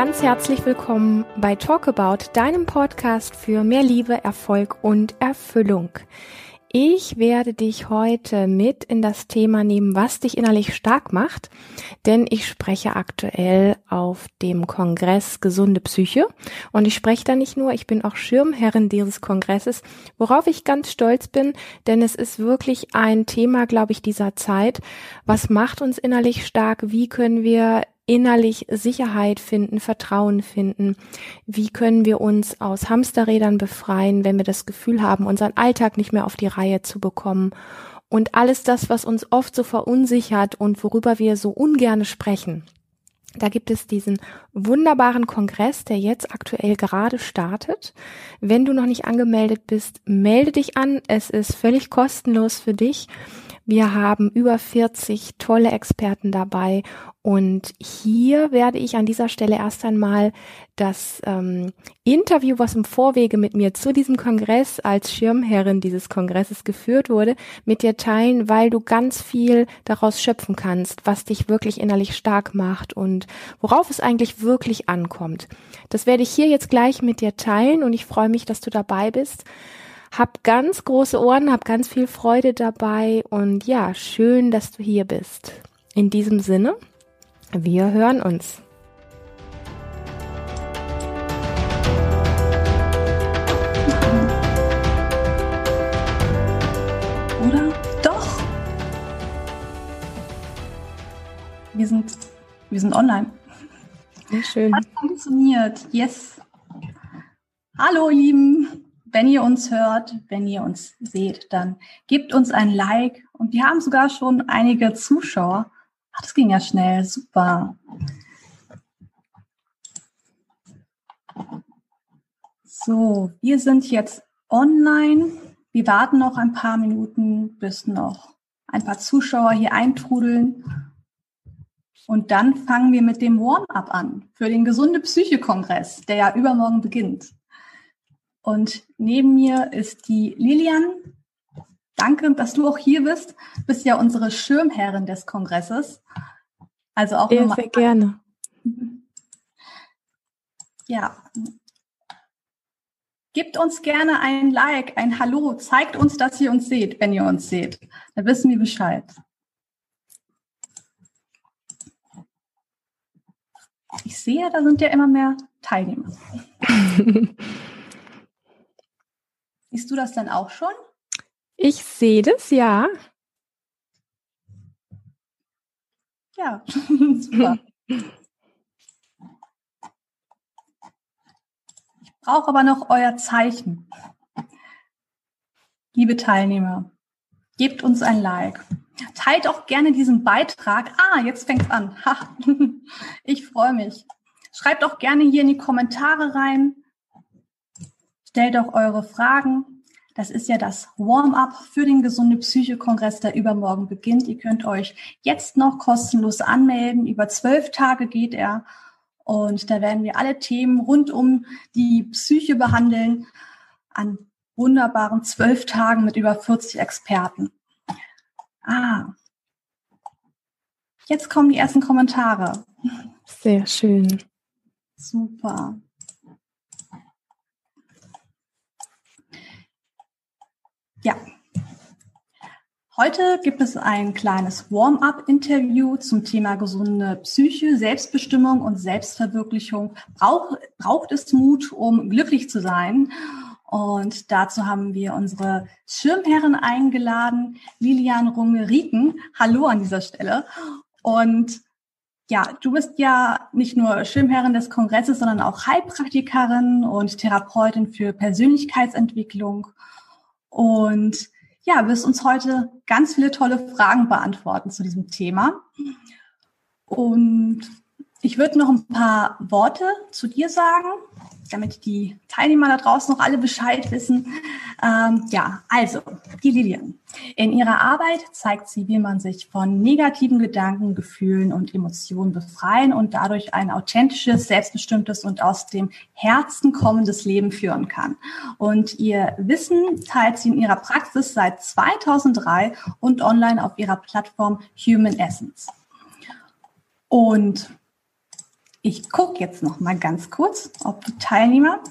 ganz herzlich willkommen bei Talk About, deinem Podcast für mehr Liebe, Erfolg und Erfüllung. Ich werde dich heute mit in das Thema nehmen, was dich innerlich stark macht, denn ich spreche aktuell auf dem Kongress Gesunde Psyche und ich spreche da nicht nur, ich bin auch Schirmherrin dieses Kongresses, worauf ich ganz stolz bin, denn es ist wirklich ein Thema, glaube ich, dieser Zeit. Was macht uns innerlich stark? Wie können wir innerlich Sicherheit finden, Vertrauen finden? Wie können wir uns aus Hamsterrädern befreien, wenn wir das Gefühl haben, unseren Alltag nicht mehr auf die Reihe zu bekommen? Und alles das, was uns oft so verunsichert und worüber wir so ungerne sprechen. Da gibt es diesen wunderbaren Kongress, der jetzt aktuell gerade startet. Wenn du noch nicht angemeldet bist, melde dich an. Es ist völlig kostenlos für dich. Wir haben über 40 tolle Experten dabei und hier werde ich an dieser Stelle erst einmal das ähm, Interview, was im Vorwege mit mir zu diesem Kongress als Schirmherrin dieses Kongresses geführt wurde, mit dir teilen, weil du ganz viel daraus schöpfen kannst, was dich wirklich innerlich stark macht und worauf es eigentlich wirklich ankommt. Das werde ich hier jetzt gleich mit dir teilen und ich freue mich, dass du dabei bist. Hab ganz große Ohren, hab ganz viel Freude dabei und ja, schön, dass du hier bist. In diesem Sinne, wir hören uns. Oder? Doch! Wir sind, wir sind online. Sehr schön. Hat funktioniert. Yes. Hallo, ihr Lieben wenn ihr uns hört, wenn ihr uns seht, dann gebt uns ein Like. Und wir haben sogar schon einige Zuschauer. Ach, das ging ja schnell. Super. So, wir sind jetzt online. Wir warten noch ein paar Minuten, bis noch ein paar Zuschauer hier eintrudeln. Und dann fangen wir mit dem Warm-up an für den Gesunde Psyche-Kongress, der ja übermorgen beginnt. Und neben mir ist die Lilian. Danke, dass du auch hier bist. Du bist ja unsere Schirmherrin des Kongresses. Also auch sehr, sehr gerne. Ja. Gebt uns gerne ein Like, ein Hallo. Zeigt uns, dass ihr uns seht, wenn ihr uns seht. Da wissen wir Bescheid. Ich sehe, da sind ja immer mehr Teilnehmer. Siehst du das dann auch schon? Ich sehe das, ja. Ja, super. Ich brauche aber noch euer Zeichen. Liebe Teilnehmer, gebt uns ein Like. Teilt auch gerne diesen Beitrag. Ah, jetzt fängt es an. Ha. Ich freue mich. Schreibt auch gerne hier in die Kommentare rein, Stellt auch eure Fragen. Das ist ja das Warm-up für den Gesunde Psyche Kongress, der übermorgen beginnt. Ihr könnt euch jetzt noch kostenlos anmelden. Über zwölf Tage geht er. Und da werden wir alle Themen rund um die Psyche behandeln an wunderbaren zwölf Tagen mit über 40 Experten. Ah, jetzt kommen die ersten Kommentare. Sehr schön. Super. Ja. Heute gibt es ein kleines Warm-up-Interview zum Thema gesunde Psyche, Selbstbestimmung und Selbstverwirklichung. Brauch, braucht es Mut, um glücklich zu sein? Und dazu haben wir unsere Schirmherrin eingeladen, Lilian Runge-Rieken. Hallo an dieser Stelle. Und ja, du bist ja nicht nur Schirmherrin des Kongresses, sondern auch Heilpraktikerin und Therapeutin für Persönlichkeitsentwicklung und ja, wirst uns heute ganz viele tolle Fragen beantworten zu diesem Thema. Und ich würde noch ein paar Worte zu dir sagen, damit die Teilnehmer da draußen noch alle Bescheid wissen. Ähm, ja, also, die Lilian. In ihrer Arbeit zeigt sie, wie man sich von negativen Gedanken, Gefühlen und Emotionen befreien und dadurch ein authentisches, selbstbestimmtes und aus dem Herzen kommendes Leben führen kann. Und ihr Wissen teilt sie in ihrer Praxis seit 2003 und online auf ihrer Plattform Human Essence. Und Ich gucke jetzt noch mal ganz kurz, ob die Teilnehmer.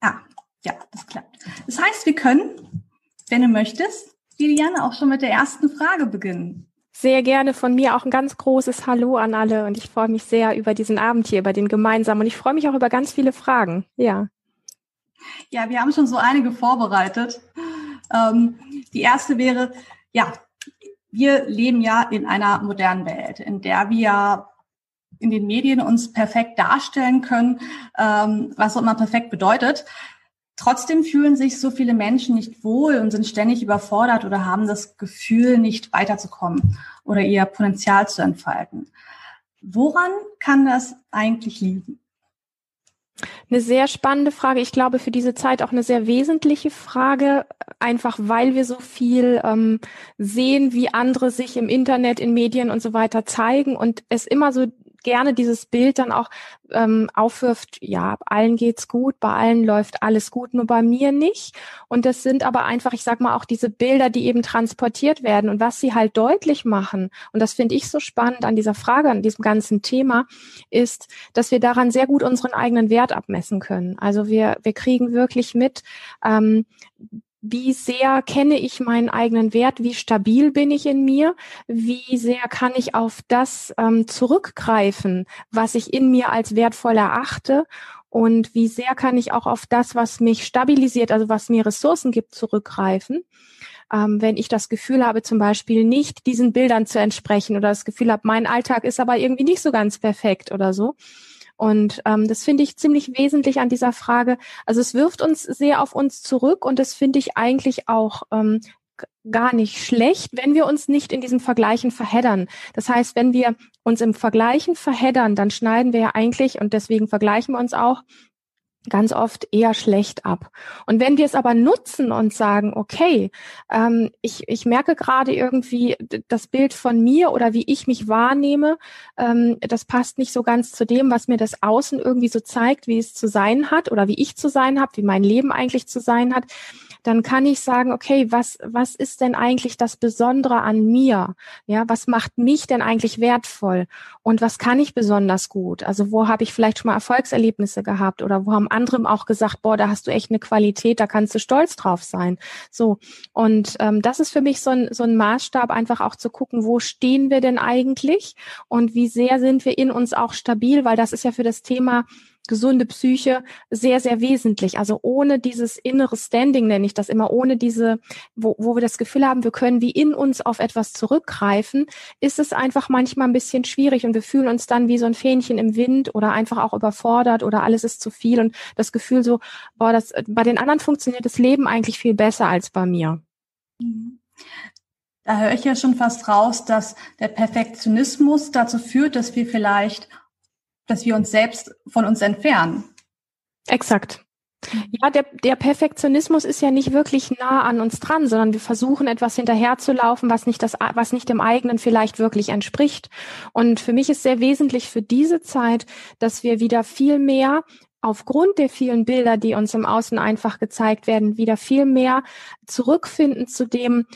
Ah, ja, das klappt. Das heißt, wir können, wenn du möchtest, Liliane, auch schon mit der ersten Frage beginnen. Sehr gerne von mir auch ein ganz großes Hallo an alle und ich freue mich sehr über diesen Abend hier, über den gemeinsamen und ich freue mich auch über ganz viele Fragen. Ja. Ja, wir haben schon so einige vorbereitet. Ähm, die erste wäre, ja, wir leben ja in einer modernen Welt, in der wir in den Medien uns perfekt darstellen können, ähm, was auch immer perfekt bedeutet. Trotzdem fühlen sich so viele Menschen nicht wohl und sind ständig überfordert oder haben das Gefühl, nicht weiterzukommen oder ihr Potenzial zu entfalten. Woran kann das eigentlich liegen? Eine sehr spannende Frage. Ich glaube, für diese Zeit auch eine sehr wesentliche Frage, einfach weil wir so viel ähm, sehen, wie andere sich im Internet, in Medien und so weiter zeigen und es immer so gerne dieses Bild dann auch ähm, aufwirft, ja, allen geht's gut, bei allen läuft alles gut, nur bei mir nicht. Und das sind aber einfach, ich sag mal, auch diese Bilder, die eben transportiert werden und was sie halt deutlich machen. Und das finde ich so spannend an dieser Frage, an diesem ganzen Thema, ist, dass wir daran sehr gut unseren eigenen Wert abmessen können. Also wir, wir kriegen wirklich mit, ähm, wie sehr kenne ich meinen eigenen Wert, wie stabil bin ich in mir, wie sehr kann ich auf das ähm, zurückgreifen, was ich in mir als wertvoll erachte? Und wie sehr kann ich auch auf das, was mich stabilisiert, also was mir Ressourcen gibt, zurückgreifen. Ähm, wenn ich das Gefühl habe, zum Beispiel nicht diesen Bildern zu entsprechen oder das Gefühl habe, mein Alltag ist aber irgendwie nicht so ganz perfekt oder so und ähm, das finde ich ziemlich wesentlich an dieser Frage. Also es wirft uns sehr auf uns zurück und das finde ich eigentlich auch ähm, gar nicht schlecht, wenn wir uns nicht in diesen Vergleichen verheddern. Das heißt, wenn wir uns im Vergleichen verheddern, dann schneiden wir ja eigentlich, und deswegen vergleichen wir uns auch, ganz oft eher schlecht ab. Und wenn wir es aber nutzen und sagen, okay, ähm, ich, ich merke gerade irgendwie das Bild von mir oder wie ich mich wahrnehme, ähm, das passt nicht so ganz zu dem, was mir das Außen irgendwie so zeigt, wie es zu sein hat oder wie ich zu sein habe, wie mein Leben eigentlich zu sein hat, dann kann ich sagen, okay, was, was ist denn eigentlich das Besondere an mir? Ja, was macht mich denn eigentlich wertvoll? Und was kann ich besonders gut? Also wo habe ich vielleicht schon mal Erfolgserlebnisse gehabt oder wo haben andere auch gesagt, boah, da hast du echt eine Qualität, da kannst du stolz drauf sein. So. Und ähm, das ist für mich so ein, so ein Maßstab, einfach auch zu gucken, wo stehen wir denn eigentlich und wie sehr sind wir in uns auch stabil, weil das ist ja für das Thema gesunde Psyche sehr, sehr wesentlich. Also ohne dieses innere Standing nenne ich das immer, ohne diese, wo, wo wir das Gefühl haben, wir können wie in uns auf etwas zurückgreifen, ist es einfach manchmal ein bisschen schwierig und wir fühlen uns dann wie so ein Fähnchen im Wind oder einfach auch überfordert oder alles ist zu viel und das Gefühl so, boah, das, bei den anderen funktioniert das Leben eigentlich viel besser als bei mir. Da höre ich ja schon fast raus, dass der Perfektionismus dazu führt, dass wir vielleicht dass wir uns selbst von uns entfernen. Exakt. Ja, der, der Perfektionismus ist ja nicht wirklich nah an uns dran, sondern wir versuchen etwas hinterherzulaufen, was nicht das, was nicht dem eigenen vielleicht wirklich entspricht. Und für mich ist sehr wesentlich für diese Zeit, dass wir wieder viel mehr aufgrund der vielen Bilder, die uns im Außen einfach gezeigt werden, wieder viel mehr zurückfinden zu dem,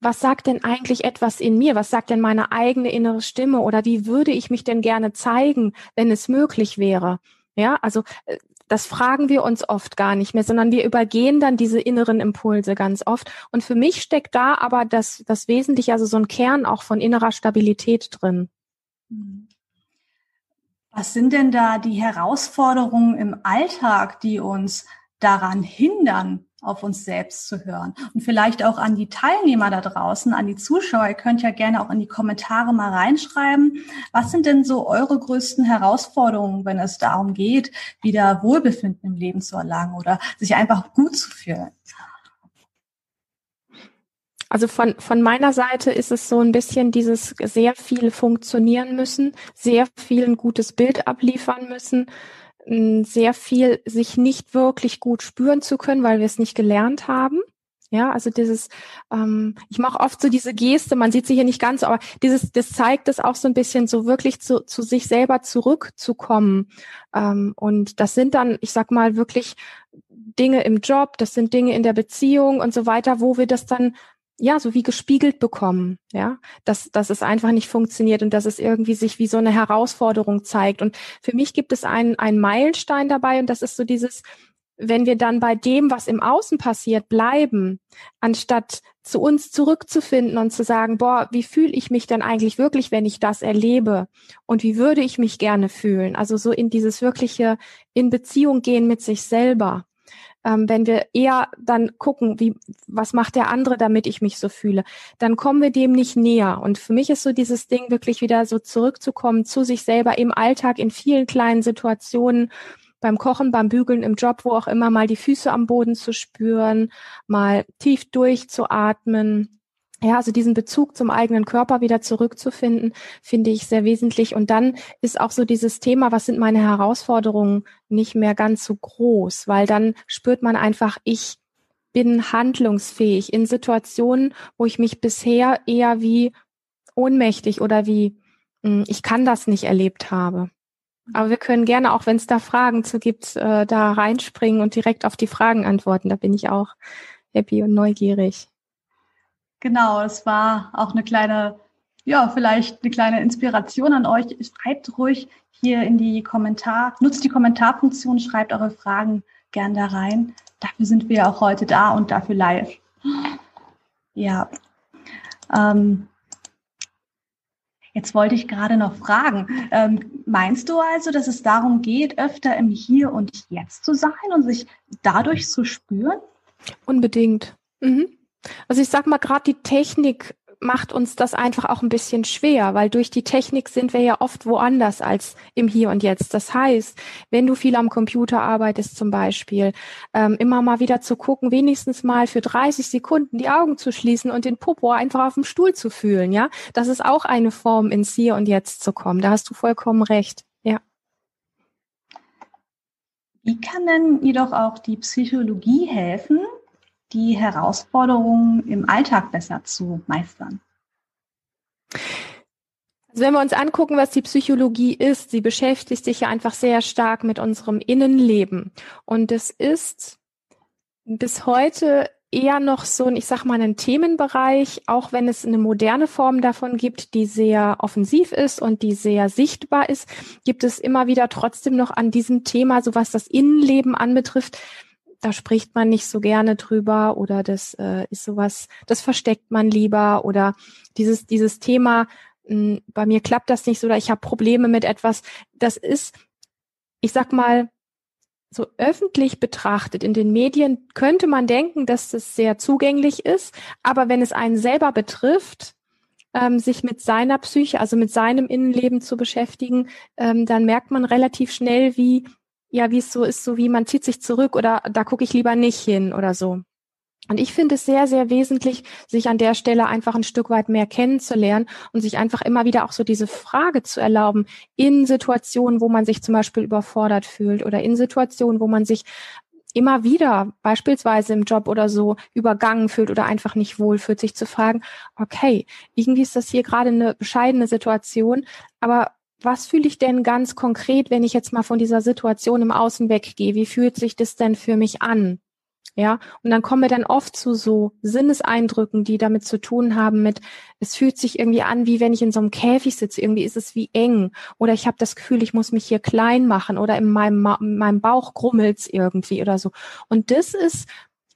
was sagt denn eigentlich etwas in mir? Was sagt denn meine eigene innere Stimme? Oder wie würde ich mich denn gerne zeigen, wenn es möglich wäre? Ja, also äh, das fragen wir uns oft gar nicht mehr, sondern wir übergehen dann diese inneren Impulse ganz oft. Und für mich steckt da aber das, das Wesentliche, also so ein Kern auch von innerer Stabilität drin. Was sind denn da die Herausforderungen im Alltag, die uns daran hindern, auf uns selbst zu hören. Und vielleicht auch an die Teilnehmer da draußen, an die Zuschauer. Ihr könnt ja gerne auch in die Kommentare mal reinschreiben. Was sind denn so eure größten Herausforderungen, wenn es darum geht, wieder Wohlbefinden im Leben zu erlangen oder sich einfach gut zu fühlen? Also von, von meiner Seite ist es so ein bisschen dieses sehr viel funktionieren müssen, sehr viel ein gutes Bild abliefern müssen, sehr viel sich nicht wirklich gut spüren zu können, weil wir es nicht gelernt haben. Ja, also dieses, ähm, ich mache oft so diese Geste, man sieht sie hier nicht ganz, aber dieses, das zeigt es auch so ein bisschen, so wirklich zu, zu sich selber zurückzukommen. Ähm, und das sind dann, ich sag mal, wirklich Dinge im Job, das sind Dinge in der Beziehung und so weiter, wo wir das dann ja, so wie gespiegelt bekommen, ja, dass, dass es einfach nicht funktioniert und dass es irgendwie sich wie so eine Herausforderung zeigt. Und für mich gibt es einen, einen Meilenstein dabei und das ist so dieses, wenn wir dann bei dem, was im Außen passiert, bleiben, anstatt zu uns zurückzufinden und zu sagen, boah, wie fühle ich mich denn eigentlich wirklich, wenn ich das erlebe? Und wie würde ich mich gerne fühlen? Also so in dieses wirkliche, in Beziehung gehen mit sich selber ähm, wenn wir eher dann gucken, wie, was macht der andere, damit ich mich so fühle, dann kommen wir dem nicht näher. Und für mich ist so dieses Ding wirklich wieder so zurückzukommen zu sich selber im Alltag, in vielen kleinen Situationen, beim Kochen, beim Bügeln, im Job, wo auch immer, mal die Füße am Boden zu spüren, mal tief durchzuatmen, ja, also diesen Bezug zum eigenen Körper wieder zurückzufinden, finde ich sehr wesentlich. Und dann ist auch so dieses Thema, was sind meine Herausforderungen, nicht mehr ganz so groß, weil dann spürt man einfach, ich bin handlungsfähig in Situationen, wo ich mich bisher eher wie ohnmächtig oder wie hm, ich kann das nicht erlebt habe. Aber wir können gerne, auch wenn es da Fragen zu gibt, äh, da reinspringen und direkt auf die Fragen antworten. Da bin ich auch happy und neugierig. Genau, es war auch eine kleine, ja, vielleicht eine kleine Inspiration an euch. Schreibt ruhig hier in die Kommentar, nutzt die Kommentarfunktion, schreibt eure Fragen gern da rein. Dafür sind wir auch heute da und dafür live. Ja. Ähm, Jetzt wollte ich gerade noch fragen, ähm, meinst du also, dass es darum geht, öfter im Hier und Jetzt zu sein und sich dadurch zu spüren? Unbedingt. Mhm. Also ich sag mal, gerade die Technik macht uns das einfach auch ein bisschen schwer, weil durch die Technik sind wir ja oft woanders als im Hier und Jetzt. Das heißt, wenn du viel am Computer arbeitest zum Beispiel, ähm, immer mal wieder zu gucken, wenigstens mal für 30 Sekunden die Augen zu schließen und den Popo einfach auf dem Stuhl zu fühlen, ja, das ist auch eine Form, ins Hier und Jetzt zu kommen. Da hast du vollkommen recht, ja. Wie kann denn jedoch auch die Psychologie helfen, die Herausforderungen im Alltag besser zu meistern? Also wenn wir uns angucken, was die Psychologie ist, sie beschäftigt sich ja einfach sehr stark mit unserem Innenleben. Und es ist bis heute eher noch so ein, ich sag mal, ein Themenbereich, auch wenn es eine moderne Form davon gibt, die sehr offensiv ist und die sehr sichtbar ist, gibt es immer wieder trotzdem noch an diesem Thema, so was das Innenleben anbetrifft, da spricht man nicht so gerne drüber oder das äh, ist sowas, das versteckt man lieber oder dieses, dieses Thema, mh, hm, bei mir klappt das nicht so oder ich habe Probleme mit etwas, das ist, ich sag mal, so öffentlich betrachtet in den Medien könnte man denken, dass das sehr zugänglich ist, aber wenn es einen selber betrifft, ähm, sich mit seiner Psyche, also mit seinem Innenleben zu beschäftigen, ähm, dann merkt man relativ schnell, wie ja, wie es so ist, so wie man zieht sich zurück oder da gucke ich lieber nicht hin oder so. Und ich finde es sehr, sehr wesentlich, sich an der Stelle einfach ein Stück weit mehr kennenzulernen und sich einfach immer wieder auch so diese Frage zu erlauben in Situationen, wo man sich zum Beispiel überfordert fühlt oder in Situationen, wo man sich immer wieder, beispielsweise im Job oder so, übergangen fühlt oder einfach nicht wohl fühlt, sich zu fragen, okay, irgendwie ist das hier gerade eine bescheidene Situation, aber was fühle ich denn ganz konkret, wenn ich jetzt mal von dieser Situation im Außen weggehe? Wie fühlt sich das denn für mich an? Ja, und dann kommen wir dann oft zu so Sinneseindrücken, die damit zu tun haben mit, es fühlt sich irgendwie an, wie wenn ich in so einem Käfig sitze, irgendwie ist es wie eng oder ich habe das Gefühl, ich muss mich hier klein machen oder in meinem, in meinem Bauch grummelt's irgendwie oder so. Und das ist,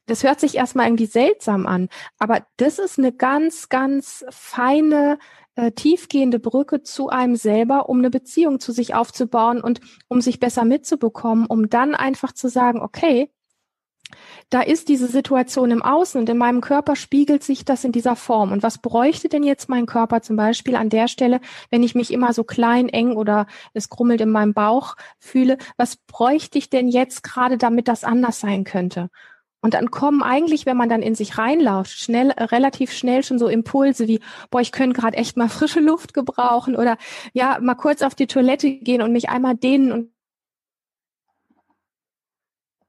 das hört sich erstmal irgendwie seltsam an, aber das ist eine ganz, ganz feine äh, tiefgehende Brücke zu einem selber, um eine Beziehung zu sich aufzubauen und um sich besser mitzubekommen, um dann einfach zu sagen, okay, da ist diese Situation im Außen und in meinem Körper spiegelt sich das in dieser Form. Und was bräuchte denn jetzt mein Körper zum Beispiel an der Stelle, wenn ich mich immer so klein, eng oder es grummelt in meinem Bauch fühle? Was bräuchte ich denn jetzt gerade, damit das anders sein könnte? Und dann kommen eigentlich, wenn man dann in sich reinlauscht, schnell, relativ schnell schon so Impulse wie, boah, ich könnte gerade echt mal frische Luft gebrauchen oder ja, mal kurz auf die Toilette gehen und mich einmal dehnen und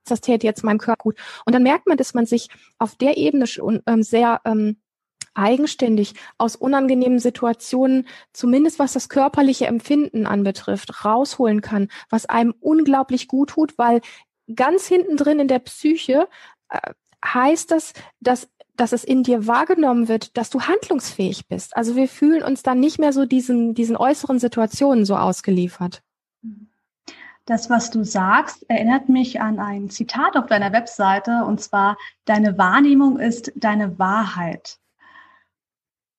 das täte jetzt meinem Körper gut. Und dann merkt man, dass man sich auf der Ebene schon ähm, sehr ähm, eigenständig aus unangenehmen Situationen, zumindest was das körperliche Empfinden anbetrifft, rausholen kann, was einem unglaublich gut tut, weil ganz hinten drin in der Psyche äh, heißt das, dass dass es in dir wahrgenommen wird, dass du handlungsfähig bist. Also wir fühlen uns dann nicht mehr so diesen, diesen äußeren Situationen so ausgeliefert. Das, was du sagst, erinnert mich an ein Zitat auf deiner Webseite und zwar, deine Wahrnehmung ist deine Wahrheit.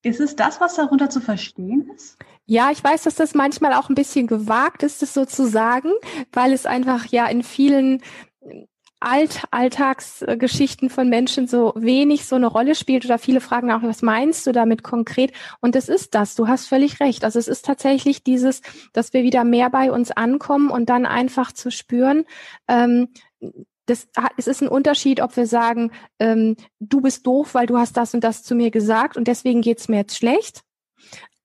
Ist es das, was darunter zu verstehen ist? Ja, ich weiß, dass das manchmal auch ein bisschen gewagt ist, das sozusagen, weil es einfach ja in vielen Alt Alltagsgeschichten von Menschen so wenig so eine Rolle spielt oder viele fragen auch, was meinst du damit konkret? Und es ist das, du hast völlig recht. Also es ist tatsächlich dieses, dass wir wieder mehr bei uns ankommen und dann einfach zu spüren, ähm, das, es ist ein Unterschied, ob wir sagen, ähm, du bist doof, weil du hast das und das zu mir gesagt und deswegen geht's mir jetzt schlecht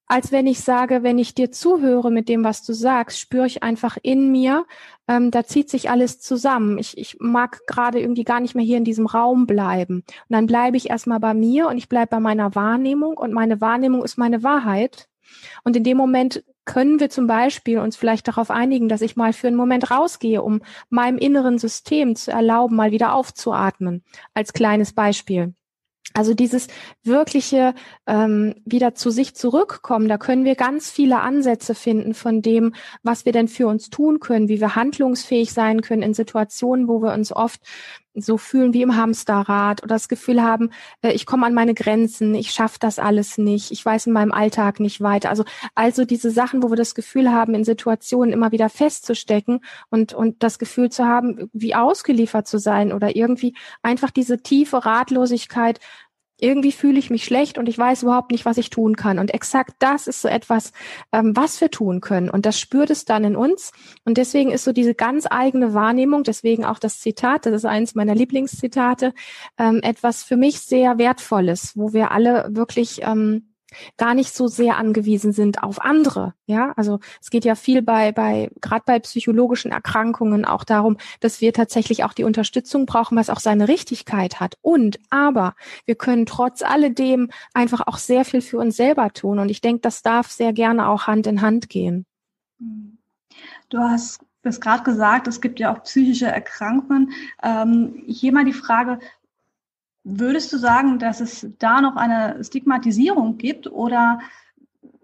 als wenn ich sage, wenn ich dir zuhöre mit dem, was du sagst, spüre ich einfach in mir, ähm, da zieht sich alles zusammen. Ich, ich mag gerade irgendwie gar nicht mehr hier in diesem Raum bleiben. Und dann bleibe ich erstmal bei mir und ich bleibe bei meiner Wahrnehmung und meine Wahrnehmung ist meine Wahrheit. Und in dem Moment können wir zum Beispiel uns vielleicht darauf einigen, dass ich mal für einen Moment rausgehe, um meinem inneren System zu erlauben, mal wieder aufzuatmen, als kleines Beispiel. Also dieses wirkliche ähm, wieder zu sich zurückkommen, da können wir ganz viele Ansätze finden von dem, was wir denn für uns tun können, wie wir handlungsfähig sein können in Situationen, wo wir uns oft so fühlen wie im Hamsterrad oder das Gefühl haben, äh, ich komme an meine Grenzen, ich schaffe das alles nicht, ich weiß in meinem Alltag nicht weiter. Also also diese Sachen, wo wir das Gefühl haben, in Situationen immer wieder festzustecken und und das Gefühl zu haben, wie ausgeliefert zu sein oder irgendwie einfach diese tiefe Ratlosigkeit, irgendwie fühle ich mich schlecht und ich weiß überhaupt nicht, was ich tun kann. Und exakt das ist so etwas, ähm, was wir tun können. Und das spürt es dann in uns. Und deswegen ist so diese ganz eigene Wahrnehmung, deswegen auch das Zitat, das ist eines meiner Lieblingszitate, ähm, etwas für mich sehr Wertvolles, wo wir alle wirklich ähm, gar nicht so sehr angewiesen sind auf andere. Ja, also es geht ja viel bei, bei, gerade bei psychologischen Erkrankungen auch darum, dass wir tatsächlich auch die Unterstützung brauchen, was auch seine Richtigkeit hat. Und, aber wir können trotz alledem einfach auch sehr viel für uns selber tun. Und ich denke, das darf sehr gerne auch Hand in Hand gehen. Du hast das gerade gesagt, es gibt ja auch psychische Erkrankungen. Ähm, hier mal die Frage, Würdest du sagen, dass es da noch eine Stigmatisierung gibt oder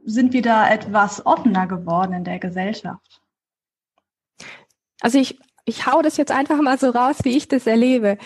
sind wir da etwas offener geworden in der Gesellschaft? Also ich, ich hau das jetzt einfach mal so raus, wie ich das erlebe.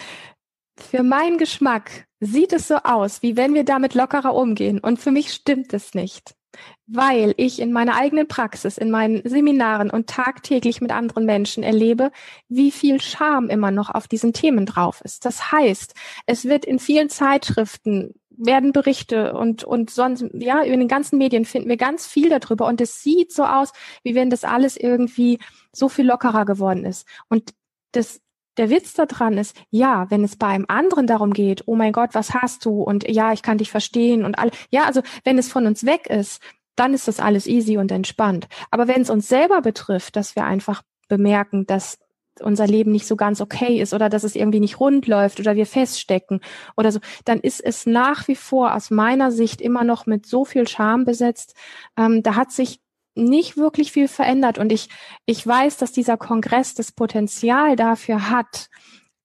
Für meinen Geschmack sieht es so aus, wie wenn wir damit lockerer umgehen. Und für mich stimmt es nicht weil ich in meiner eigenen Praxis, in meinen Seminaren und tagtäglich mit anderen Menschen erlebe, wie viel Scham immer noch auf diesen Themen drauf ist. Das heißt, es wird in vielen Zeitschriften werden Berichte und, und sonst, ja, in den ganzen Medien finden wir ganz viel darüber und es sieht so aus, wie wenn das alles irgendwie so viel lockerer geworden ist. Und das, der Witz daran ist, ja, wenn es bei einem anderen darum geht, oh mein Gott, was hast du? Und ja, ich kann dich verstehen und all, ja, also wenn es von uns weg ist, dann ist das alles easy und entspannt. Aber wenn es uns selber betrifft, dass wir einfach bemerken, dass unser Leben nicht so ganz okay ist oder dass es irgendwie nicht rund läuft oder wir feststecken oder so, dann ist es nach wie vor aus meiner Sicht immer noch mit so viel Scham besetzt. Ähm, da hat sich nicht wirklich viel verändert und ich, ich weiß, dass dieser Kongress das Potenzial dafür hat,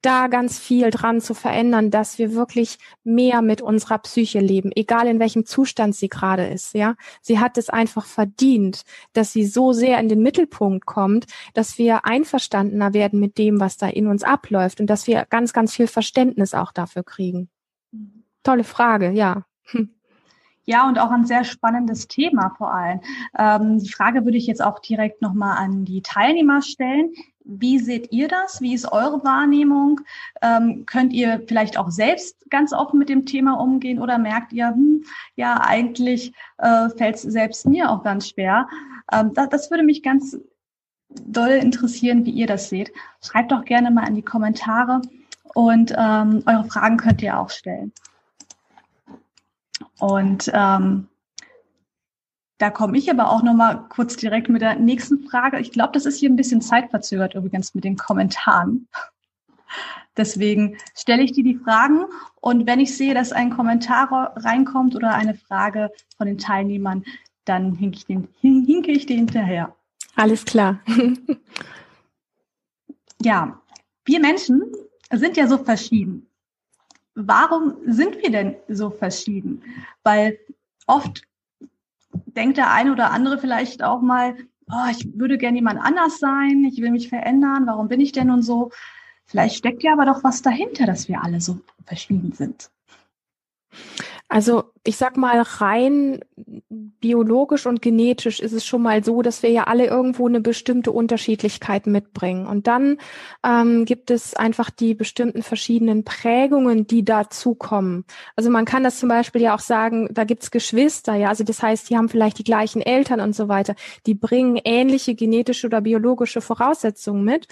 da ganz viel dran zu verändern, dass wir wirklich mehr mit unserer Psyche leben, egal in welchem Zustand sie gerade ist, ja. Sie hat es einfach verdient, dass sie so sehr in den Mittelpunkt kommt, dass wir einverstandener werden mit dem, was da in uns abläuft und dass wir ganz, ganz viel Verständnis auch dafür kriegen. Tolle Frage, ja. Hm. Ja, und auch ein sehr spannendes Thema vor allem. Ähm, die Frage würde ich jetzt auch direkt nochmal an die Teilnehmer stellen. Wie seht ihr das? Wie ist eure Wahrnehmung? Ähm, könnt ihr vielleicht auch selbst ganz offen mit dem Thema umgehen oder merkt ihr, hm, ja, eigentlich äh, fällt es selbst mir auch ganz schwer? Ähm, das, das würde mich ganz doll interessieren, wie ihr das seht. Schreibt doch gerne mal in die Kommentare und ähm, eure Fragen könnt ihr auch stellen. Und ähm, da komme ich aber auch noch mal kurz direkt mit der nächsten Frage. Ich glaube, das ist hier ein bisschen zeitverzögert übrigens mit den Kommentaren. Deswegen stelle ich dir die Fragen und wenn ich sehe, dass ein Kommentar reinkommt oder eine Frage von den Teilnehmern, dann hinke ich den, hinke ich den hinterher. Alles klar. ja, wir Menschen sind ja so verschieden. Warum sind wir denn so verschieden? Weil oft denkt der eine oder andere vielleicht auch mal, oh, ich würde gerne jemand anders sein, ich will mich verändern, warum bin ich denn und so? Vielleicht steckt ja aber doch was dahinter, dass wir alle so verschieden sind. Also ich sag mal, rein biologisch und genetisch ist es schon mal so, dass wir ja alle irgendwo eine bestimmte Unterschiedlichkeit mitbringen. Und dann ähm, gibt es einfach die bestimmten verschiedenen Prägungen, die dazukommen. Also man kann das zum Beispiel ja auch sagen, da gibt's Geschwister, ja, also das heißt, die haben vielleicht die gleichen Eltern und so weiter. Die bringen ähnliche genetische oder biologische Voraussetzungen mit.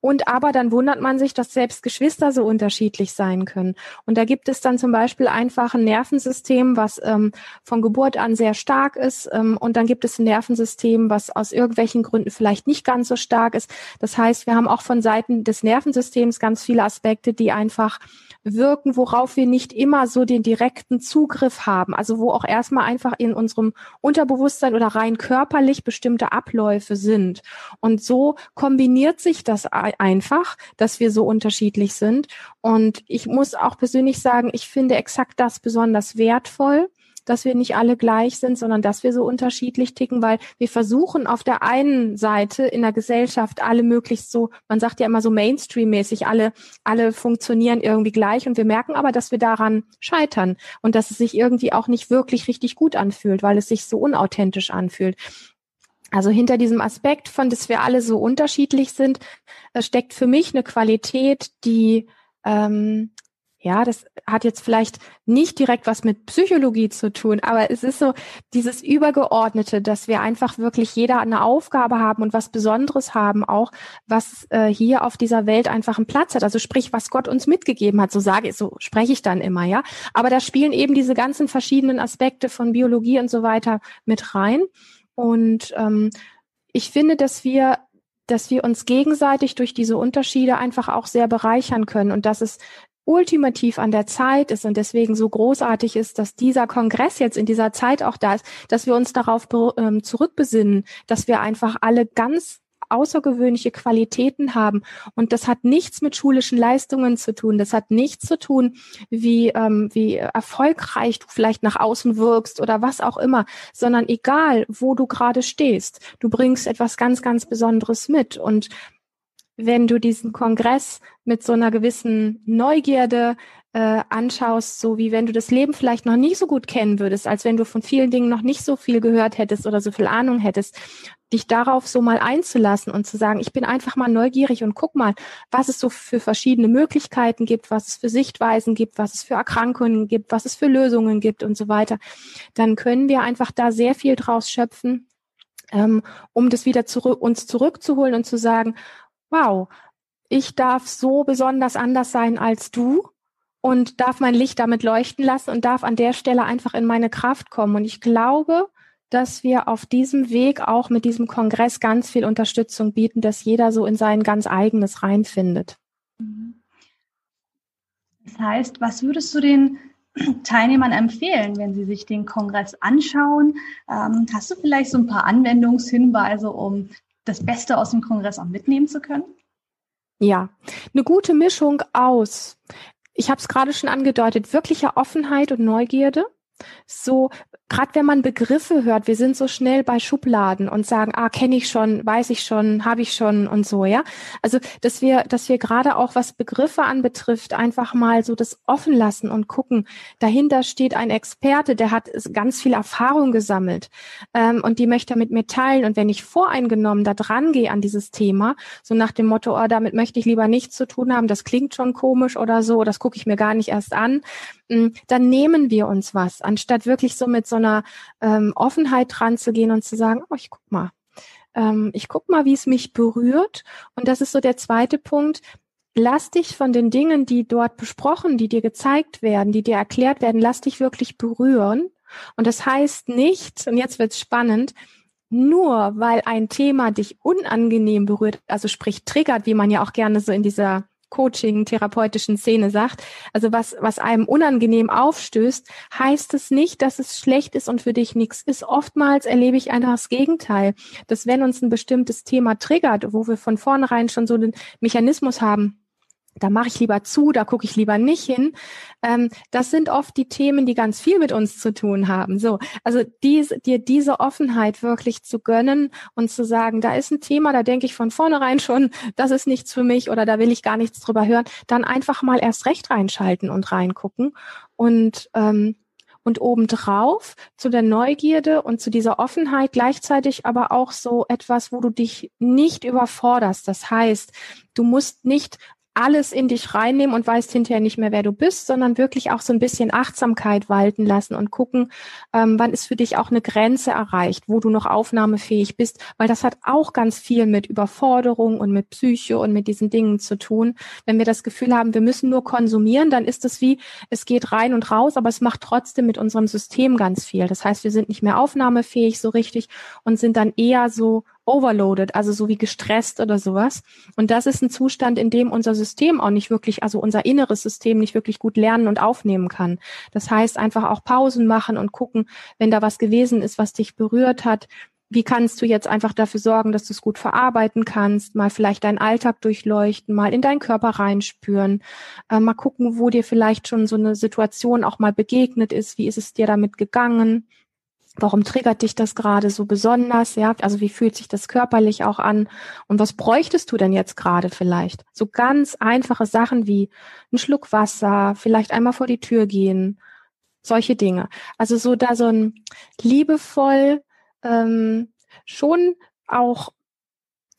Und aber dann wundert man sich, dass selbst Geschwister so unterschiedlich sein können. Und da gibt es dann zum Beispiel einfach ein Nervensystem, was ähm, von Geburt an sehr stark ist. Ähm, und dann gibt es ein Nervensystem, was aus irgendwelchen Gründen vielleicht nicht ganz so stark ist. Das heißt, wir haben auch von Seiten des Nervensystems ganz viele Aspekte, die einfach wirken, worauf wir nicht immer so den direkten Zugriff haben. Also wo auch erstmal einfach in unserem Unterbewusstsein oder rein körperlich bestimmte Abläufe sind. Und so kombiniert sich das einfach, dass wir so unterschiedlich sind. Und ich muss auch persönlich sagen, ich finde exakt das besonders wertvoll, dass wir nicht alle gleich sind, sondern dass wir so unterschiedlich ticken, weil wir versuchen auf der einen Seite in der Gesellschaft alle möglichst so, man sagt ja immer so Mainstream-mäßig, alle, alle funktionieren irgendwie gleich und wir merken aber, dass wir daran scheitern und dass es sich irgendwie auch nicht wirklich richtig gut anfühlt, weil es sich so unauthentisch anfühlt. Also hinter diesem Aspekt von, dass wir alle so unterschiedlich sind, äh, steckt für mich eine Qualität, die ähm, ja, das hat jetzt vielleicht nicht direkt was mit Psychologie zu tun, aber es ist so dieses Übergeordnete, dass wir einfach wirklich jeder eine Aufgabe haben und was Besonderes haben, auch was äh, hier auf dieser Welt einfach einen Platz hat. Also sprich, was Gott uns mitgegeben hat, so sage ich, so spreche ich dann immer, ja. Aber da spielen eben diese ganzen verschiedenen Aspekte von Biologie und so weiter mit rein. Und ähm, ich finde, dass wir dass wir uns gegenseitig durch diese Unterschiede einfach auch sehr bereichern können und dass es ultimativ an der Zeit ist und deswegen so großartig ist, dass dieser Kongress jetzt in dieser Zeit auch da ist, dass wir uns darauf ähm, zurückbesinnen, dass wir einfach alle ganz außergewöhnliche Qualitäten haben. Und das hat nichts mit schulischen Leistungen zu tun. Das hat nichts zu tun, wie, ähm, wie erfolgreich du vielleicht nach außen wirkst oder was auch immer, sondern egal, wo du gerade stehst, du bringst etwas ganz, ganz Besonderes mit. Und wenn du diesen Kongress mit so einer gewissen Neugierde äh, anschaust, so wie wenn du das Leben vielleicht noch nicht so gut kennen würdest, als wenn du von vielen Dingen noch nicht so viel gehört hättest oder so viel Ahnung hättest, dich darauf so mal einzulassen und zu sagen, ich bin einfach mal neugierig und guck mal, was es so für verschiedene Möglichkeiten gibt, was es für Sichtweisen gibt, was es für Erkrankungen gibt, was es für Lösungen gibt und so weiter, dann können wir einfach da sehr viel draus schöpfen, ähm, um das wieder zurück, uns zurückzuholen und zu sagen, wow, ich darf so besonders anders sein als du und darf mein Licht damit leuchten lassen und darf an der Stelle einfach in meine Kraft kommen. Und ich glaube, dass wir auf diesem Weg auch mit diesem Kongress ganz viel Unterstützung bieten, dass jeder so in sein ganz eigenes reinfindet. Das heißt, was würdest du den Teilnehmern empfehlen, wenn sie sich den Kongress anschauen? Ähm, hast du vielleicht so ein paar Anwendungshinweise, um das Beste aus dem Kongress auch mitnehmen zu können? Ja, eine gute Mischung aus, ich habe es gerade schon angedeutet, wirklicher Offenheit und Neugierde. So gerade wenn man Begriffe hört, wir sind so schnell bei Schubladen und sagen, ah, kenne ich schon, weiß ich schon, habe ich schon und so, ja. Also, dass wir, dass wir gerade auch was Begriffe anbetrifft, einfach mal so das offen lassen und gucken. Dahinter steht ein Experte, der hat ganz viel Erfahrung gesammelt ähm, und die möchte er mit mir teilen. Und wenn ich voreingenommen da dran gehe an dieses Thema, so nach dem Motto, oh, damit möchte ich lieber nichts zu tun haben, das klingt schon komisch oder so, das gucke ich mir gar nicht erst an, mm, dann nehmen wir uns was, anstatt wirklich so mit so einer ähm, Offenheit dran zu gehen und zu sagen, oh, ich guck mal. Ähm, ich guck mal, wie es mich berührt. Und das ist so der zweite Punkt. Lass dich von den Dingen, die dort besprochen, die dir gezeigt werden, die dir erklärt werden, lass dich wirklich berühren. Und das heißt nicht, und jetzt wird's spannend, nur weil ein Thema dich unangenehm berührt, also sprich triggert, wie man ja auch gerne so in dieser Coaching, therapeutischen Szene sagt, also was, was einem unangenehm aufstößt, heißt es nicht, dass es schlecht ist und für dich nichts ist. Oftmals erlebe ich einfach das Gegenteil, dass wenn uns ein bestimmtes Thema triggert, wo wir von vornherein schon so den Mechanismus haben, da mache ich lieber zu, da gucke ich lieber nicht hin. Ähm, das sind oft die Themen, die ganz viel mit uns zu tun haben. So, also diese, dir diese Offenheit wirklich zu gönnen und zu sagen, da ist ein Thema, da denke ich von vornherein schon, das ist nichts für mich oder da will ich gar nichts drüber hören, dann einfach mal erst recht reinschalten und reingucken und ähm, und obendrauf zu der Neugierde und zu dieser Offenheit gleichzeitig aber auch so etwas, wo du dich nicht überforderst. Das heißt, du musst nicht alles in dich reinnehmen und weißt hinterher nicht mehr, wer du bist, sondern wirklich auch so ein bisschen Achtsamkeit walten lassen und gucken, ähm, wann ist für dich auch eine Grenze erreicht, wo du noch aufnahmefähig bist, weil das hat auch ganz viel mit Überforderung und mit Psyche und mit diesen Dingen zu tun. Wenn wir das Gefühl haben, wir müssen nur konsumieren, dann ist es wie, es geht rein und raus, aber es macht trotzdem mit unserem System ganz viel. Das heißt, wir sind nicht mehr aufnahmefähig so richtig und sind dann eher so overloaded, also so wie gestresst oder sowas. Und das ist ein Zustand, in dem unser System auch nicht wirklich, also unser inneres System nicht wirklich gut lernen und aufnehmen kann. Das heißt, einfach auch Pausen machen und gucken, wenn da was gewesen ist, was dich berührt hat, wie kannst du jetzt einfach dafür sorgen, dass du es gut verarbeiten kannst, mal vielleicht deinen Alltag durchleuchten, mal in deinen Körper reinspüren, äh, mal gucken, wo dir vielleicht schon so eine Situation auch mal begegnet ist, wie ist es dir damit gegangen, Warum triggert dich das gerade so besonders? Ja, also wie fühlt sich das körperlich auch an? Und was bräuchtest du denn jetzt gerade vielleicht? So ganz einfache Sachen wie ein Schluck Wasser, vielleicht einmal vor die Tür gehen, solche Dinge. Also so da so ein liebevoll ähm, schon auch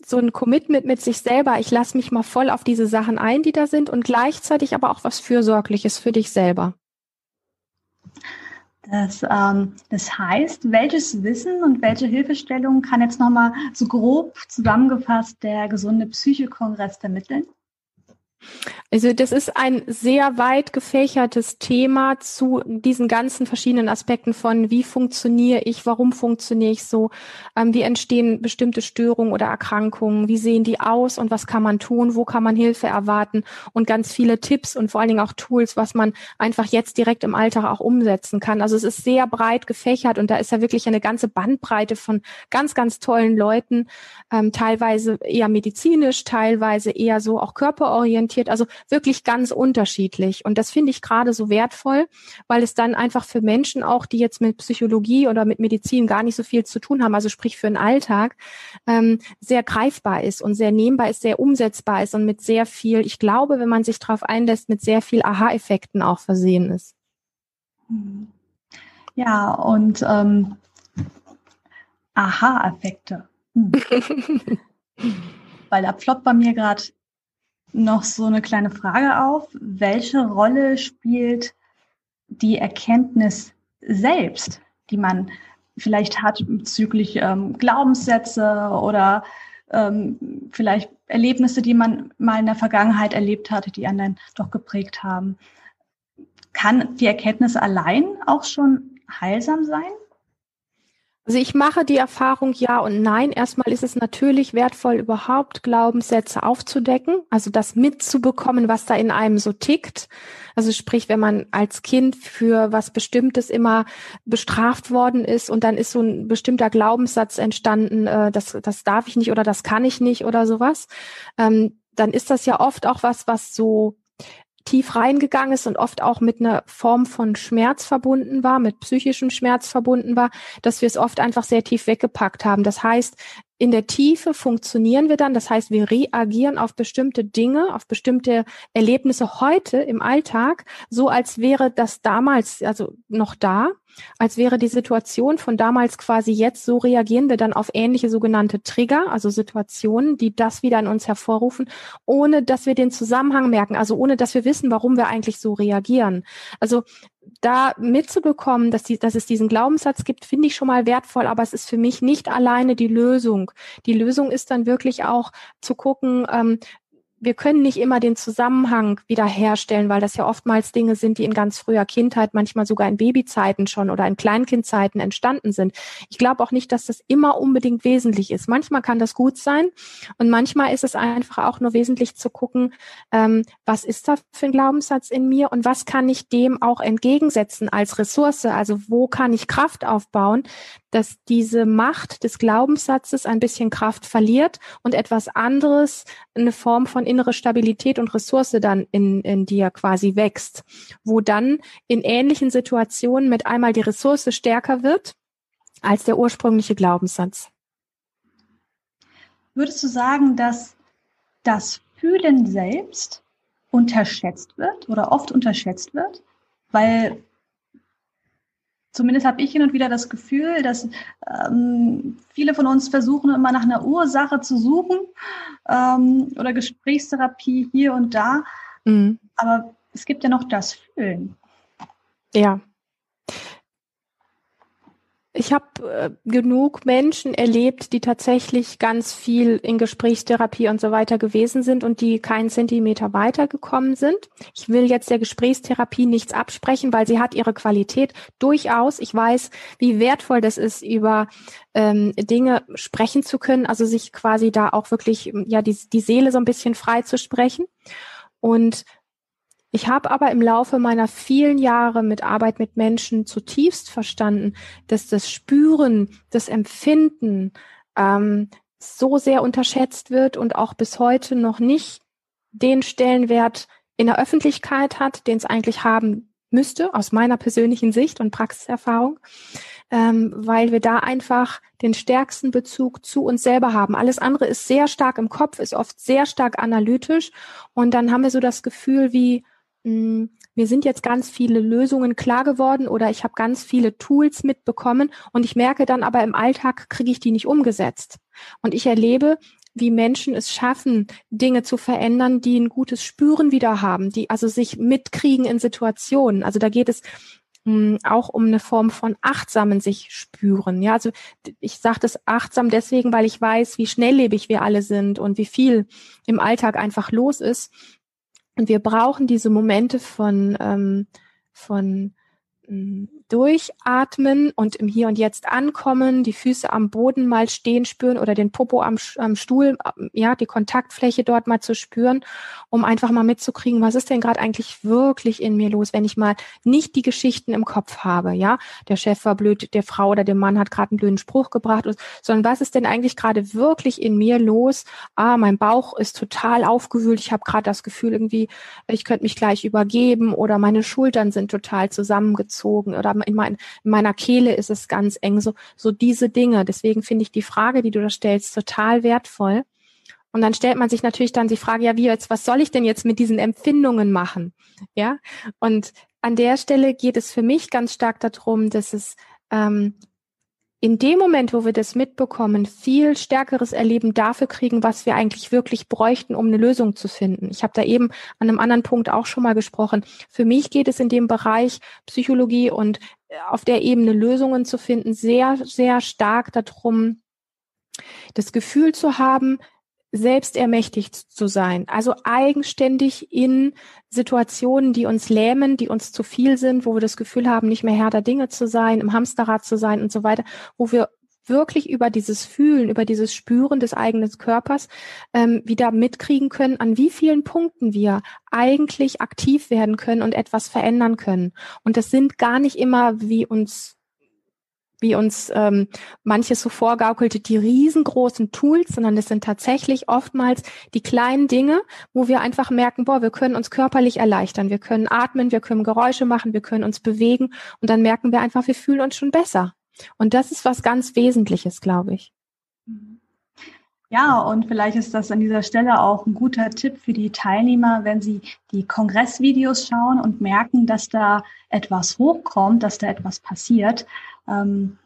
so ein Commitment mit sich selber. Ich lasse mich mal voll auf diese Sachen ein, die da sind und gleichzeitig aber auch was Fürsorgliches für dich selber. Das, ähm, das heißt, welches Wissen und welche Hilfestellung kann jetzt nochmal so grob zusammengefasst der gesunde Psychokongress vermitteln? Also das ist ein sehr weit gefächertes Thema zu diesen ganzen verschiedenen Aspekten von wie funktioniere ich, warum funktioniere ich so, ähm, wie entstehen bestimmte Störungen oder Erkrankungen, wie sehen die aus und was kann man tun, wo kann man Hilfe erwarten und ganz viele Tipps und vor allen Dingen auch Tools, was man einfach jetzt direkt im Alltag auch umsetzen kann. Also es ist sehr breit gefächert und da ist ja wirklich eine ganze Bandbreite von ganz, ganz tollen Leuten, ähm, teilweise eher medizinisch, teilweise eher so auch körperorientiert. Also wirklich ganz unterschiedlich. Und das finde ich gerade so wertvoll, weil es dann einfach für Menschen auch, die jetzt mit Psychologie oder mit Medizin gar nicht so viel zu tun haben, also sprich für den Alltag, ähm, sehr greifbar ist und sehr nehmbar ist, sehr umsetzbar ist und mit sehr viel, ich glaube, wenn man sich darauf einlässt, mit sehr viel Aha-Effekten auch versehen ist. Ja, und ähm, Aha-Effekte. Hm. Weil da ploppt bei mir gerade noch so eine kleine Frage auf. Welche Rolle spielt die Erkenntnis selbst, die man vielleicht hat bezüglich ähm, Glaubenssätze oder ähm, vielleicht Erlebnisse, die man mal in der Vergangenheit erlebt hatte, die einen dann doch geprägt haben. Kann die Erkenntnis allein auch schon heilsam sein? Also ich mache die Erfahrung ja und nein. Erstmal ist es natürlich wertvoll, überhaupt Glaubenssätze aufzudecken, also das mitzubekommen, was da in einem so tickt. Also sprich, wenn man als Kind für was Bestimmtes immer bestraft worden ist und dann ist so ein bestimmter Glaubenssatz entstanden, äh, das, das darf ich nicht oder das kann ich nicht oder sowas, ähm, dann ist das ja oft auch was, was so tief reingegangen ist und oft auch mit einer Form von Schmerz verbunden war, mit psychischem Schmerz verbunden war, dass wir es oft einfach sehr tief weggepackt haben. Das heißt, in der Tiefe funktionieren wir dann. Das heißt, wir reagieren auf bestimmte Dinge, auf bestimmte Erlebnisse heute im Alltag, so als wäre das damals, also noch da, als wäre die Situation von damals quasi jetzt. So reagieren wir dann auf ähnliche sogenannte Trigger, also Situationen, die das wieder in uns hervorrufen, ohne dass wir den Zusammenhang merken, also ohne dass wir wissen, warum wir eigentlich so reagieren. Also da mitzubekommen, dass, die, dass es diesen Glaubenssatz gibt, finde ich schon mal wertvoll, aber es ist für mich nicht alleine die Lösung. Die Lösung ist dann wirklich auch zu gucken, ähm, wir können nicht immer den Zusammenhang wiederherstellen, weil das ja oftmals Dinge sind, die in ganz früher Kindheit, manchmal sogar in Babyzeiten schon oder in Kleinkindzeiten entstanden sind. Ich glaube auch nicht, dass das immer unbedingt wesentlich ist. Manchmal kann das gut sein und manchmal ist es einfach auch nur wesentlich zu gucken, ähm, was ist da für ein Glaubenssatz in mir und was kann ich dem auch entgegensetzen als Ressource? Also wo kann ich Kraft aufbauen, dass diese Macht des Glaubenssatzes ein bisschen Kraft verliert und etwas anderes, eine Form von innere Stabilität und Ressource dann in, in dir quasi wächst, wo dann in ähnlichen Situationen mit einmal die Ressource stärker wird als der ursprüngliche Glaubenssatz. Würdest du sagen, dass das Fühlen selbst unterschätzt wird oder oft unterschätzt wird? Weil zumindest habe ich hin und wieder das Gefühl, dass ähm, viele von uns versuchen immer nach einer Ursache zu suchen ähm, oder Gesprächstherapie hier und da. Mhm. Aber es gibt ja noch das Fühlen. Ja, ich habe äh, genug Menschen erlebt, die tatsächlich ganz viel in Gesprächstherapie und so weiter gewesen sind und die keinen Zentimeter weitergekommen sind. Ich will jetzt der Gesprächstherapie nichts absprechen, weil sie hat ihre Qualität durchaus. Ich weiß, wie wertvoll das ist, über ähm, Dinge sprechen zu können, also sich quasi da auch wirklich ja die, die Seele so ein bisschen frei zu sprechen. Und ich habe aber im Laufe meiner vielen Jahre mit Arbeit mit Menschen zutiefst verstanden, dass das Spüren, das Empfinden ähm, so sehr unterschätzt wird und auch bis heute noch nicht den Stellenwert in der Öffentlichkeit hat, den es eigentlich haben müsste, aus meiner persönlichen Sicht und Praxiserfahrung, ähm, weil wir da einfach den stärksten Bezug zu uns selber haben. Alles andere ist sehr stark im Kopf, ist oft sehr stark analytisch und dann haben wir so das Gefühl wie, mir sind jetzt ganz viele Lösungen klar geworden oder ich habe ganz viele Tools mitbekommen und ich merke dann aber im Alltag kriege ich die nicht umgesetzt. Und ich erlebe, wie Menschen es schaffen, Dinge zu verändern, die ein gutes Spüren wieder haben, die also sich mitkriegen in Situationen. Also da geht es hm, auch um eine Form von achtsamen sich spüren. Ja, also ich sage das achtsam deswegen, weil ich weiß, wie schnelllebig wir alle sind und wie viel im Alltag einfach los ist. Und wir brauchen diese Momente von, ähm, von Durchatmen und im Hier und Jetzt ankommen, die Füße am Boden mal stehen spüren oder den Popo am, am Stuhl, ja, die Kontaktfläche dort mal zu spüren, um einfach mal mitzukriegen, was ist denn gerade eigentlich wirklich in mir los, wenn ich mal nicht die Geschichten im Kopf habe, ja, der Chef war blöd, der Frau oder der Mann hat gerade einen blöden Spruch gebracht, sondern was ist denn eigentlich gerade wirklich in mir los? Ah, mein Bauch ist total aufgewühlt, ich habe gerade das Gefühl irgendwie, ich könnte mich gleich übergeben oder meine Schultern sind total zusammengezogen oder in, mein, in meiner Kehle ist es ganz eng, so, so diese Dinge. Deswegen finde ich die Frage, die du da stellst, total wertvoll. Und dann stellt man sich natürlich dann die Frage, ja, wie jetzt, was soll ich denn jetzt mit diesen Empfindungen machen? Ja. Und an der Stelle geht es für mich ganz stark darum, dass es ähm, in dem Moment, wo wir das mitbekommen, viel stärkeres Erleben dafür kriegen, was wir eigentlich wirklich bräuchten, um eine Lösung zu finden. Ich habe da eben an einem anderen Punkt auch schon mal gesprochen. Für mich geht es in dem Bereich Psychologie und äh, auf der Ebene Lösungen zu finden, sehr, sehr stark darum, das Gefühl zu haben, selbst ermächtigt zu sein, also eigenständig in Situationen, die uns lähmen, die uns zu viel sind, wo wir das Gefühl haben, nicht mehr Herr der Dinge zu sein, im Hamsterrad zu sein und so weiter, wo wir wirklich über dieses Fühlen, über dieses Spüren des eigenen Körpers ähm, wieder mitkriegen können, an wie vielen Punkten wir eigentlich aktiv werden können und etwas verändern können. Und das sind gar nicht immer, wie uns wie uns ähm, manches so vorgaukelte, die riesengroßen Tools, sondern es sind tatsächlich oftmals die kleinen Dinge, wo wir einfach merken, boah, wir können uns körperlich erleichtern, wir können atmen, wir können Geräusche machen, wir können uns bewegen und dann merken wir einfach, wir fühlen uns schon besser. Und das ist was ganz Wesentliches, glaube ich. Ja, und vielleicht ist das an dieser Stelle auch ein guter Tipp für die Teilnehmer, wenn sie die Kongressvideos schauen und merken, dass da etwas hochkommt, dass da etwas passiert. Ähm,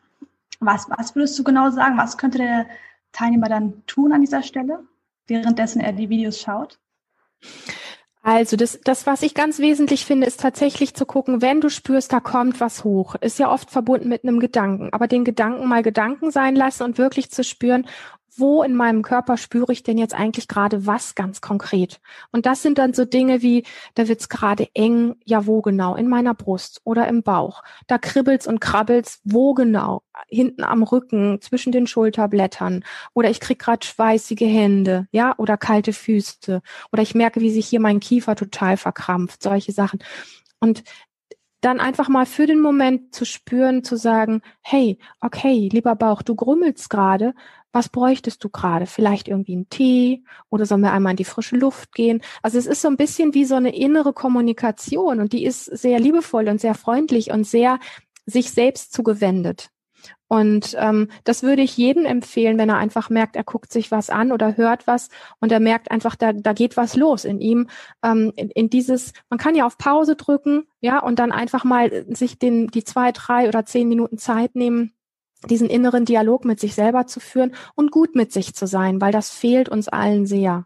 was, was würdest du genau sagen? Was könnte der Teilnehmer dann tun an dieser Stelle, währenddessen er die Videos schaut? Also das, das, was ich ganz wesentlich finde, ist tatsächlich zu gucken, wenn du spürst, da kommt was hoch, ist ja oft verbunden mit einem Gedanken, aber den Gedanken mal Gedanken sein lassen und wirklich zu spüren, wo in meinem Körper spüre ich denn jetzt eigentlich gerade was ganz konkret? Und das sind dann so Dinge wie, da wird's gerade eng, ja wo genau? In meiner Brust oder im Bauch. Da kribbelt's und krabbelt's, wo genau? Hinten am Rücken, zwischen den Schulterblättern. Oder ich krieg gerade schweißige Hände, ja, oder kalte Füße. Oder ich merke, wie sich hier mein Kiefer total verkrampft. Solche Sachen. Und dann einfach mal für den Moment zu spüren, zu sagen, hey, okay, lieber Bauch, du grummelst gerade, was bräuchtest du gerade? Vielleicht irgendwie einen Tee oder sollen wir einmal in die frische Luft gehen? Also es ist so ein bisschen wie so eine innere Kommunikation und die ist sehr liebevoll und sehr freundlich und sehr sich selbst zugewendet. Und ähm, das würde ich jedem empfehlen, wenn er einfach merkt, er guckt sich was an oder hört was und er merkt einfach, da, da geht was los in ihm. Ähm, in, in dieses, man kann ja auf Pause drücken, ja, und dann einfach mal sich den, die zwei, drei oder zehn Minuten Zeit nehmen, diesen inneren Dialog mit sich selber zu führen und gut mit sich zu sein, weil das fehlt uns allen sehr.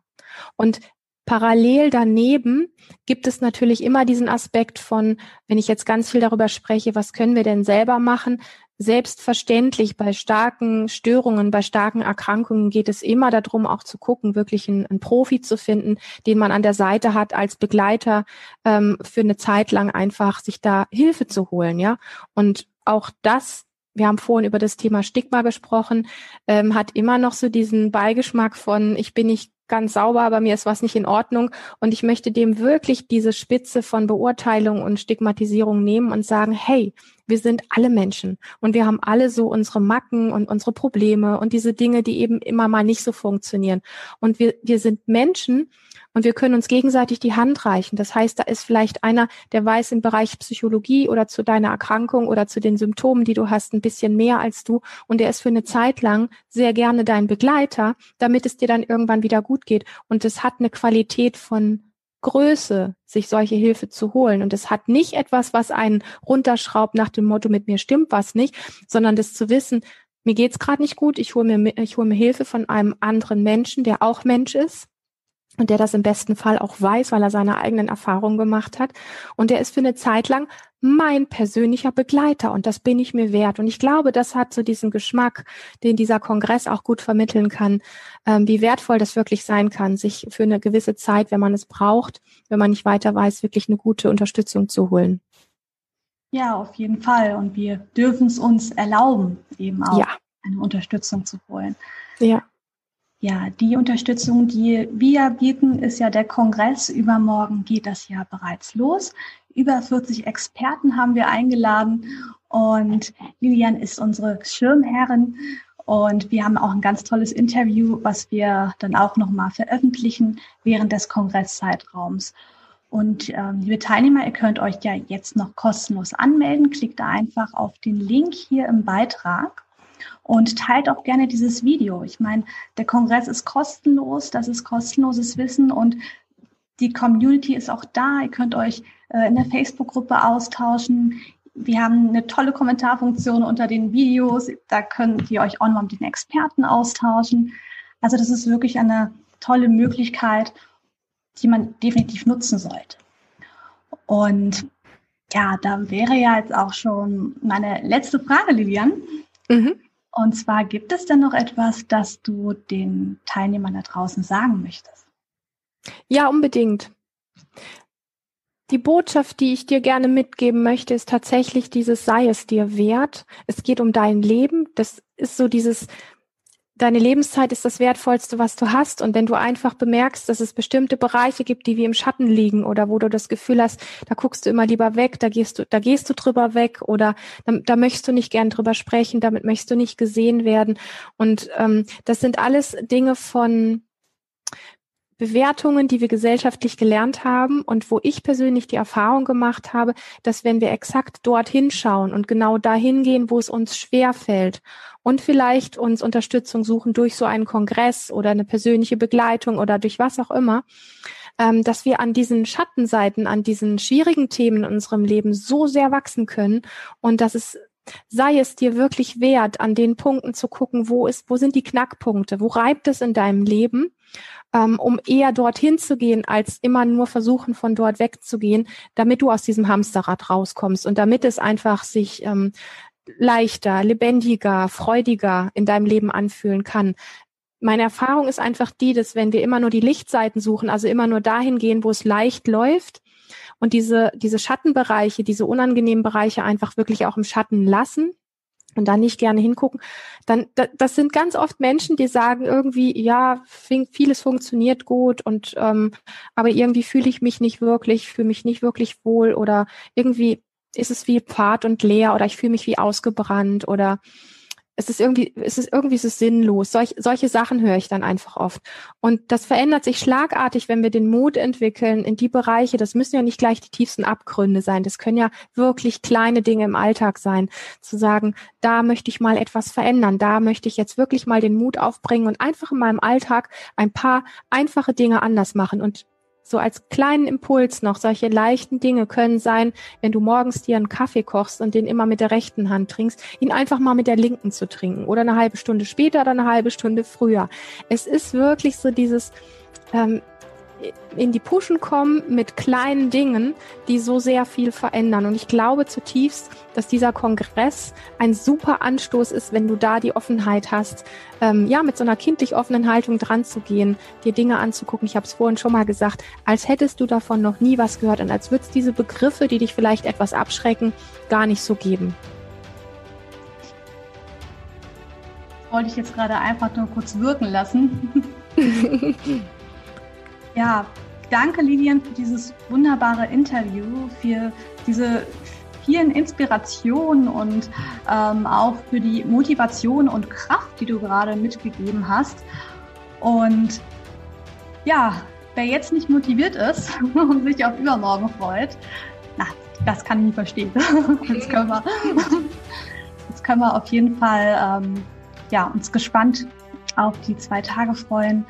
Und Parallel daneben gibt es natürlich immer diesen Aspekt von, wenn ich jetzt ganz viel darüber spreche, was können wir denn selber machen? Selbstverständlich bei starken Störungen, bei starken Erkrankungen geht es immer darum, auch zu gucken, wirklich einen, einen Profi zu finden, den man an der Seite hat als Begleiter ähm, für eine Zeit lang einfach sich da Hilfe zu holen, ja. Und auch das wir haben vorhin über das Thema Stigma gesprochen, ähm, hat immer noch so diesen Beigeschmack von, ich bin nicht ganz sauber, aber mir ist was nicht in Ordnung. Und ich möchte dem wirklich diese Spitze von Beurteilung und Stigmatisierung nehmen und sagen, hey, wir sind alle Menschen und wir haben alle so unsere Macken und unsere Probleme und diese Dinge, die eben immer mal nicht so funktionieren. Und wir, wir sind Menschen und wir können uns gegenseitig die Hand reichen. Das heißt, da ist vielleicht einer, der weiß im Bereich Psychologie oder zu deiner Erkrankung oder zu den Symptomen, die du hast, ein bisschen mehr als du und der ist für eine Zeit lang sehr gerne dein Begleiter, damit es dir dann irgendwann wieder gut geht. Und es hat eine Qualität von Größe, sich solche Hilfe zu holen. Und es hat nicht etwas, was einen runterschraubt nach dem Motto, mit mir stimmt was nicht, sondern das zu wissen, mir geht's gerade nicht gut, ich hole mir, ich hole mir Hilfe von einem anderen Menschen, der auch Mensch ist und der das im besten Fall auch weiß, weil er seine eigenen Erfahrungen gemacht hat. Und der ist für eine Zeit lang mein persönlicher Begleiter und das bin ich mir wert. Und ich glaube, das hat so diesen Geschmack, den dieser Kongress auch gut vermitteln kann, ähm, wie wertvoll das wirklich sein kann, sich für eine gewisse Zeit, wenn man es braucht, wenn man nicht weiter weiß, wirklich eine gute Unterstützung zu holen. Ja, auf jeden Fall. Und wir dürfen es uns erlauben, eben auch ja. eine Unterstützung zu holen. Ja. Ja, die Unterstützung, die wir bieten, ist ja der Kongress. Übermorgen geht das ja bereits los. Über 40 Experten haben wir eingeladen und Lilian ist unsere Schirmherrin und wir haben auch ein ganz tolles Interview, was wir dann auch nochmal veröffentlichen während des Kongresszeitraums. Und ähm, liebe Teilnehmer, ihr könnt euch ja jetzt noch kostenlos anmelden. Klickt da einfach auf den Link hier im Beitrag und teilt auch gerne dieses Video. Ich meine, der Kongress ist kostenlos, das ist kostenloses Wissen und die Community ist auch da. Ihr könnt euch äh, in der Facebook-Gruppe austauschen. Wir haben eine tolle Kommentarfunktion unter den Videos. Da könnt ihr euch auch noch mit den Experten austauschen. Also das ist wirklich eine tolle Möglichkeit, die man definitiv nutzen sollte. Und ja, da wäre ja jetzt auch schon meine letzte Frage, Lilian. Mhm. Und zwar gibt es denn noch etwas, das du den Teilnehmern da draußen sagen möchtest? Ja, unbedingt. Die Botschaft, die ich dir gerne mitgeben möchte, ist tatsächlich dieses sei es dir wert. Es geht um dein Leben. Das ist so dieses deine Lebenszeit ist das Wertvollste, was du hast. Und wenn du einfach bemerkst, dass es bestimmte Bereiche gibt, die wie im Schatten liegen oder wo du das Gefühl hast, da guckst du immer lieber weg, da gehst du, da gehst du drüber weg oder da, da möchtest du nicht gern drüber sprechen, damit möchtest du nicht gesehen werden. Und ähm, das sind alles Dinge von Bewertungen, die wir gesellschaftlich gelernt haben und wo ich persönlich die Erfahrung gemacht habe, dass wenn wir exakt dorthin schauen und genau dahin gehen, wo es uns schwer fällt und vielleicht uns Unterstützung suchen durch so einen Kongress oder eine persönliche Begleitung oder durch was auch immer, ähm, dass wir an diesen Schattenseiten, an diesen schwierigen Themen in unserem Leben so sehr wachsen können und dass es sei es dir wirklich wert, an den Punkten zu gucken, wo ist, wo sind die Knackpunkte, wo reibt es in deinem Leben ähm, um eher dorthin zu gehen, als immer nur versuchen, von dort wegzugehen, damit du aus diesem Hamsterrad rauskommst und damit es einfach sich ähm, leichter, lebendiger, freudiger in deinem Leben anfühlen kann. Meine Erfahrung ist einfach die, dass wenn wir immer nur die Lichtseiten suchen, also immer nur dahin gehen, wo es leicht läuft, und diese, diese Schattenbereiche, diese unangenehmen Bereiche einfach wirklich auch im Schatten lassen, und da nicht gerne hingucken, dann das sind ganz oft Menschen, die sagen irgendwie, ja, vieles funktioniert gut und ähm, aber irgendwie fühle ich mich nicht wirklich, fühle mich nicht wirklich wohl oder irgendwie ist es wie fad und leer oder ich fühle mich wie ausgebrannt oder es ist irgendwie, es ist irgendwie so sinnlos. Solch, solche Sachen höre ich dann einfach oft. Und das verändert sich schlagartig, wenn wir den Mut entwickeln in die Bereiche. Das müssen ja nicht gleich die tiefsten Abgründe sein. Das können ja wirklich kleine Dinge im Alltag sein. Zu sagen, da möchte ich mal etwas verändern. Da möchte ich jetzt wirklich mal den Mut aufbringen und einfach in meinem Alltag ein paar einfache Dinge anders machen. Und so als kleinen Impuls noch, solche leichten Dinge können sein, wenn du morgens dir einen Kaffee kochst und den immer mit der rechten Hand trinkst, ihn einfach mal mit der linken zu trinken oder eine halbe Stunde später oder eine halbe Stunde früher. Es ist wirklich so dieses, ähm, in die Puschen kommen mit kleinen Dingen, die so sehr viel verändern. Und ich glaube zutiefst, dass dieser Kongress ein super Anstoß ist, wenn du da die Offenheit hast, ähm, ja, mit so einer kindlich offenen Haltung dran zu gehen, dir Dinge anzugucken. Ich habe es vorhin schon mal gesagt, als hättest du davon noch nie was gehört und als würde es diese Begriffe, die dich vielleicht etwas abschrecken, gar nicht so geben. Wollte ich jetzt gerade einfach nur kurz wirken lassen. Ja, danke Lilian für dieses wunderbare Interview, für diese vielen Inspirationen und ähm, auch für die Motivation und Kraft, die du gerade mitgegeben hast. Und ja, wer jetzt nicht motiviert ist und sich auf übermorgen freut, na, das kann ich nicht verstehen. Jetzt können wir, jetzt können wir auf jeden Fall ähm, ja, uns gespannt auf die zwei Tage freuen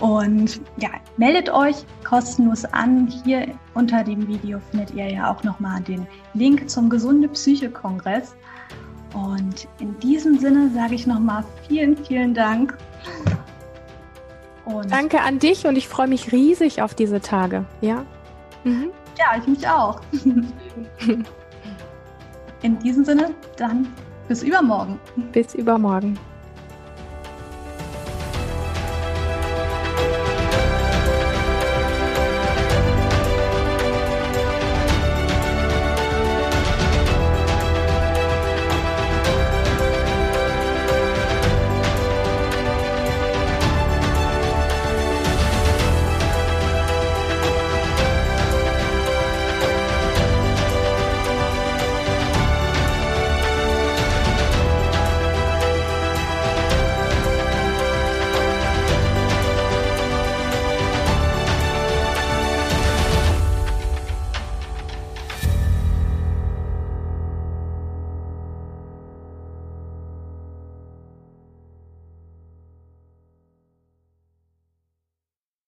und ja, meldet euch kostenlos an. Hier unter dem Video findet ihr ja auch nochmal den Link zum Gesunde Psyche Kongress. Und in diesem Sinne sage ich nochmal vielen, vielen Dank. Und Danke an dich und ich freue mich riesig auf diese Tage. Ja, mhm. ja ich mich auch. in diesem Sinne, dann bis übermorgen. Bis übermorgen.